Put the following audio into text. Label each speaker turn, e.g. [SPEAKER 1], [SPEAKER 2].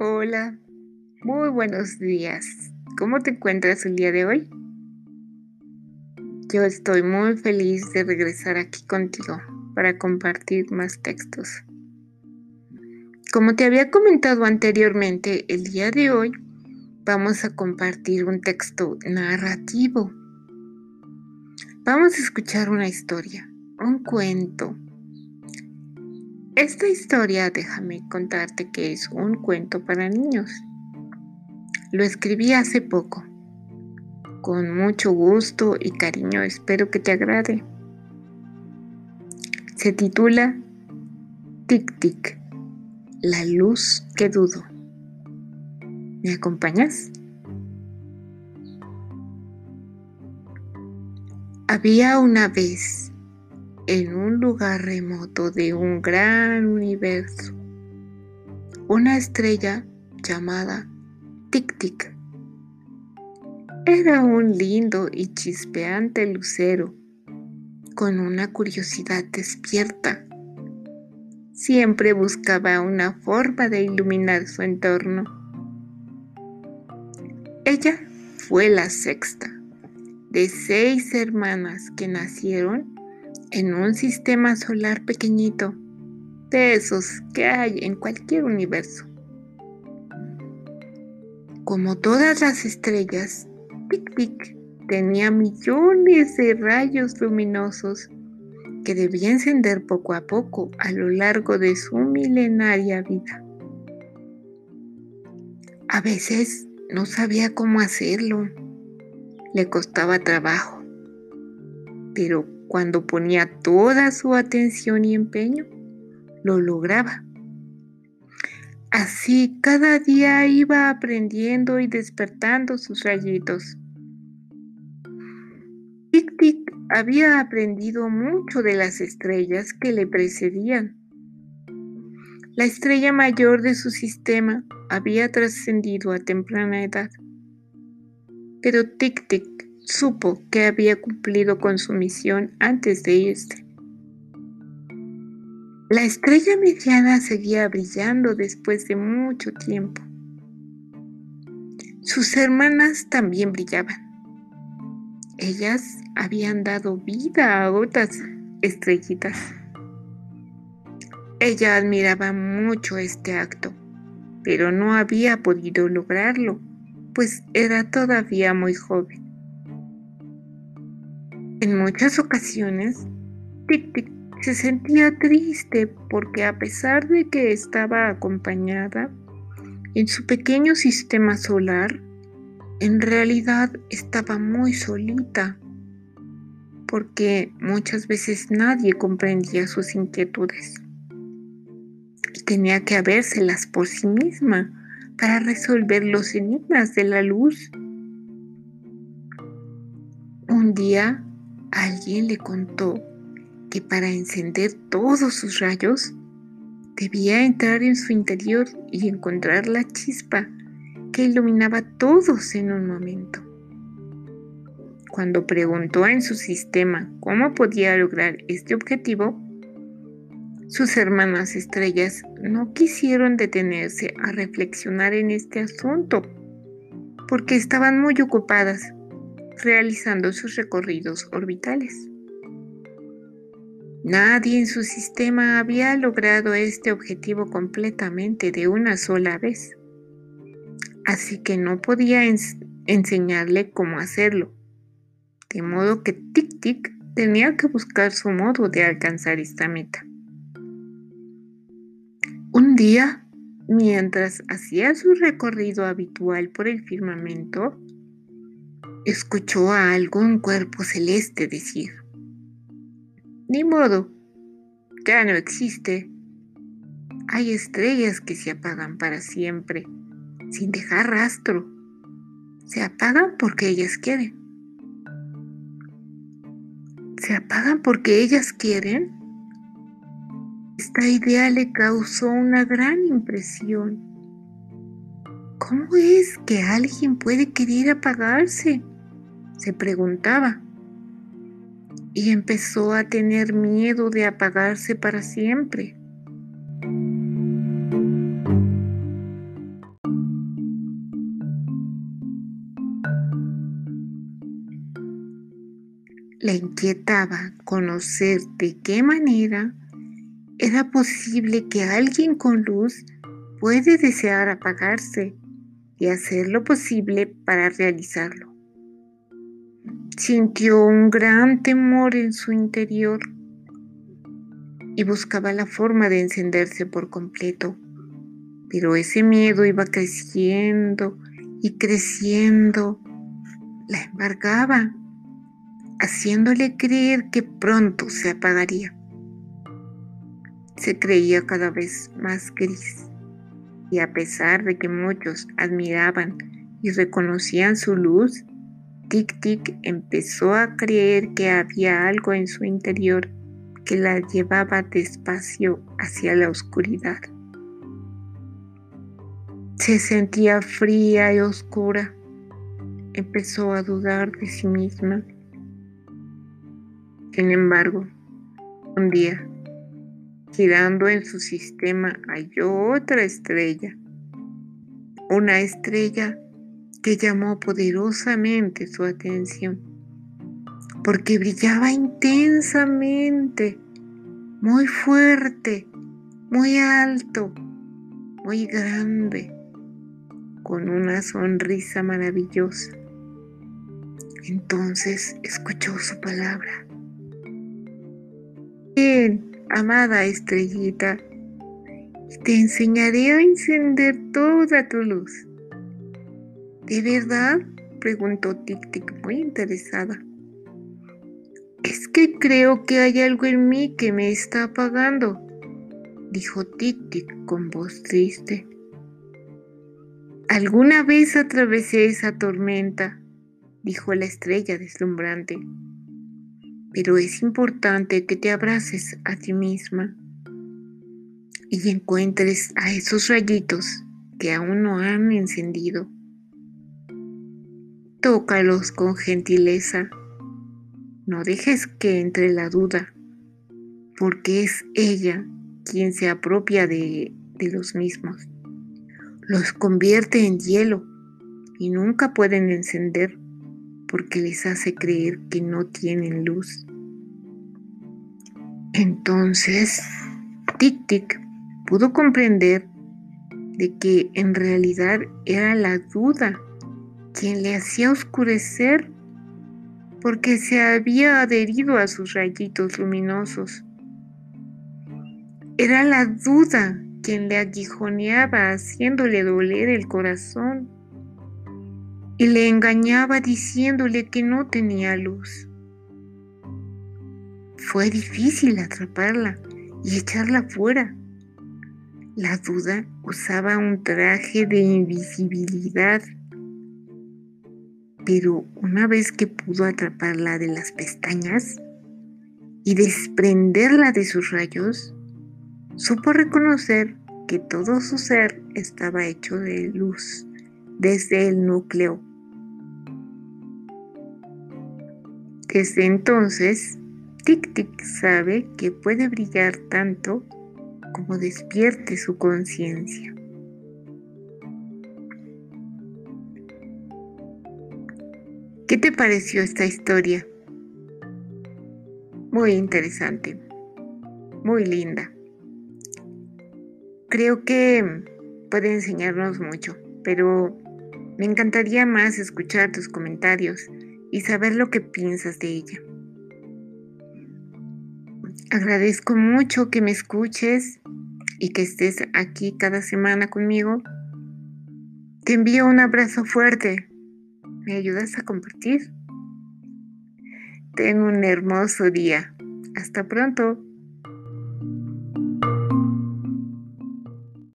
[SPEAKER 1] Hola, muy buenos días. ¿Cómo te encuentras el día de hoy? Yo estoy muy feliz de regresar aquí contigo para compartir más textos. Como te había comentado anteriormente, el día de hoy vamos a compartir un texto narrativo. Vamos a escuchar una historia, un cuento esta historia, déjame contarte que es un cuento para niños. Lo escribí hace poco. Con mucho gusto y cariño espero que te agrade. Se titula Tic Tic, la luz que dudo. ¿Me acompañas? Había una vez en un lugar remoto de un gran universo, una estrella llamada Tic Tic. Era un lindo y chispeante lucero con una curiosidad despierta. Siempre buscaba una forma de iluminar su entorno. Ella fue la sexta de seis hermanas que nacieron en un sistema solar pequeñito, de esos que hay en cualquier universo. Como todas las estrellas, Tic Tic tenía millones de rayos luminosos que debía encender poco a poco a lo largo de su milenaria vida. A veces no sabía cómo hacerlo, le costaba trabajo, pero cuando ponía toda su atención y empeño, lo lograba. Así cada día iba aprendiendo y despertando sus rayitos. Tic Tic había aprendido mucho de las estrellas que le precedían. La estrella mayor de su sistema había trascendido a temprana edad. Pero Tic Tic supo que había cumplido con su misión antes de irse. La estrella mediana seguía brillando después de mucho tiempo. Sus hermanas también brillaban. Ellas habían dado vida a otras estrellitas. Ella admiraba mucho este acto, pero no había podido lograrlo, pues era todavía muy joven. En muchas ocasiones, Tic Tic se sentía triste porque a pesar de que estaba acompañada en su pequeño sistema solar, en realidad estaba muy solita porque muchas veces nadie comprendía sus inquietudes y tenía que habérselas por sí misma para resolver los enigmas de la luz. Un día Alguien le contó que para encender todos sus rayos debía entrar en su interior y encontrar la chispa que iluminaba todos en un momento. Cuando preguntó en su sistema cómo podía lograr este objetivo, sus hermanas estrellas no quisieron detenerse a reflexionar en este asunto porque estaban muy ocupadas realizando sus recorridos orbitales. Nadie en su sistema había logrado este objetivo completamente de una sola vez, así que no podía enseñarle cómo hacerlo, de modo que Tic Tic tenía que buscar su modo de alcanzar esta meta. Un día, mientras hacía su recorrido habitual por el firmamento, escuchó a algún cuerpo celeste decir, Ni modo, ya no existe. Hay estrellas que se apagan para siempre, sin dejar rastro. Se apagan porque ellas quieren. ¿Se apagan porque ellas quieren? Esta idea le causó una gran impresión. ¿Cómo es que alguien puede querer apagarse? se preguntaba. y empezó a tener miedo de apagarse para siempre. Le inquietaba conocer de qué manera era posible que alguien con luz puede desear apagarse y hacer lo posible para realizarlo. Sintió un gran temor en su interior y buscaba la forma de encenderse por completo, pero ese miedo iba creciendo y creciendo, la embargaba haciéndole creer que pronto se apagaría. Se creía cada vez más gris y a pesar de que muchos admiraban y reconocían su luz, Tic Tic empezó a creer que había algo en su interior que la llevaba despacio hacia la oscuridad. Se sentía fría y oscura. Empezó a dudar de sí misma sin embargo, un día, girando en su sistema, halló otra estrella, una estrella que llamó poderosamente su atención, porque brillaba intensamente, muy fuerte, muy alto, muy grande, con una sonrisa maravillosa. Entonces escuchó su palabra. Bien, amada estrellita, te enseñaré a encender toda tu luz. ¿De verdad? preguntó Tic muy interesada. Es que creo que hay algo en mí que me está apagando, dijo Tic Tic con voz triste. Alguna vez atravesé esa tormenta, dijo la estrella deslumbrante pero es importante que te abraces a ti misma y encuentres a esos rayitos que aún no han encendido. Tócalos con gentileza. No dejes que entre la duda, porque es ella quien se apropia de, de los mismos. Los convierte en hielo y nunca pueden encender porque les hace creer que no tienen luz. Entonces, Tic Tic pudo comprender de que en realidad era la duda quien le hacía oscurecer porque se había adherido a sus rayitos luminosos. Era la duda quien le aguijoneaba haciéndole doler el corazón y le engañaba diciéndole que no tenía luz. Fue difícil atraparla y echarla fuera. La duda usaba un traje de invisibilidad, pero una vez que pudo atraparla de las pestañas y desprenderla de sus rayos, supo reconocer que todo su ser estaba hecho de luz desde el núcleo Desde entonces, Tic Tic sabe que puede brillar tanto como despierte su conciencia. ¿Qué te pareció esta historia? Muy interesante, muy linda. Creo que puede enseñarnos mucho, pero me encantaría más escuchar tus comentarios y saber lo que piensas de ella. Agradezco mucho que me escuches y que estés aquí cada semana conmigo. Te envío un abrazo fuerte. ¿Me ayudas a compartir? Ten un hermoso día. Hasta pronto.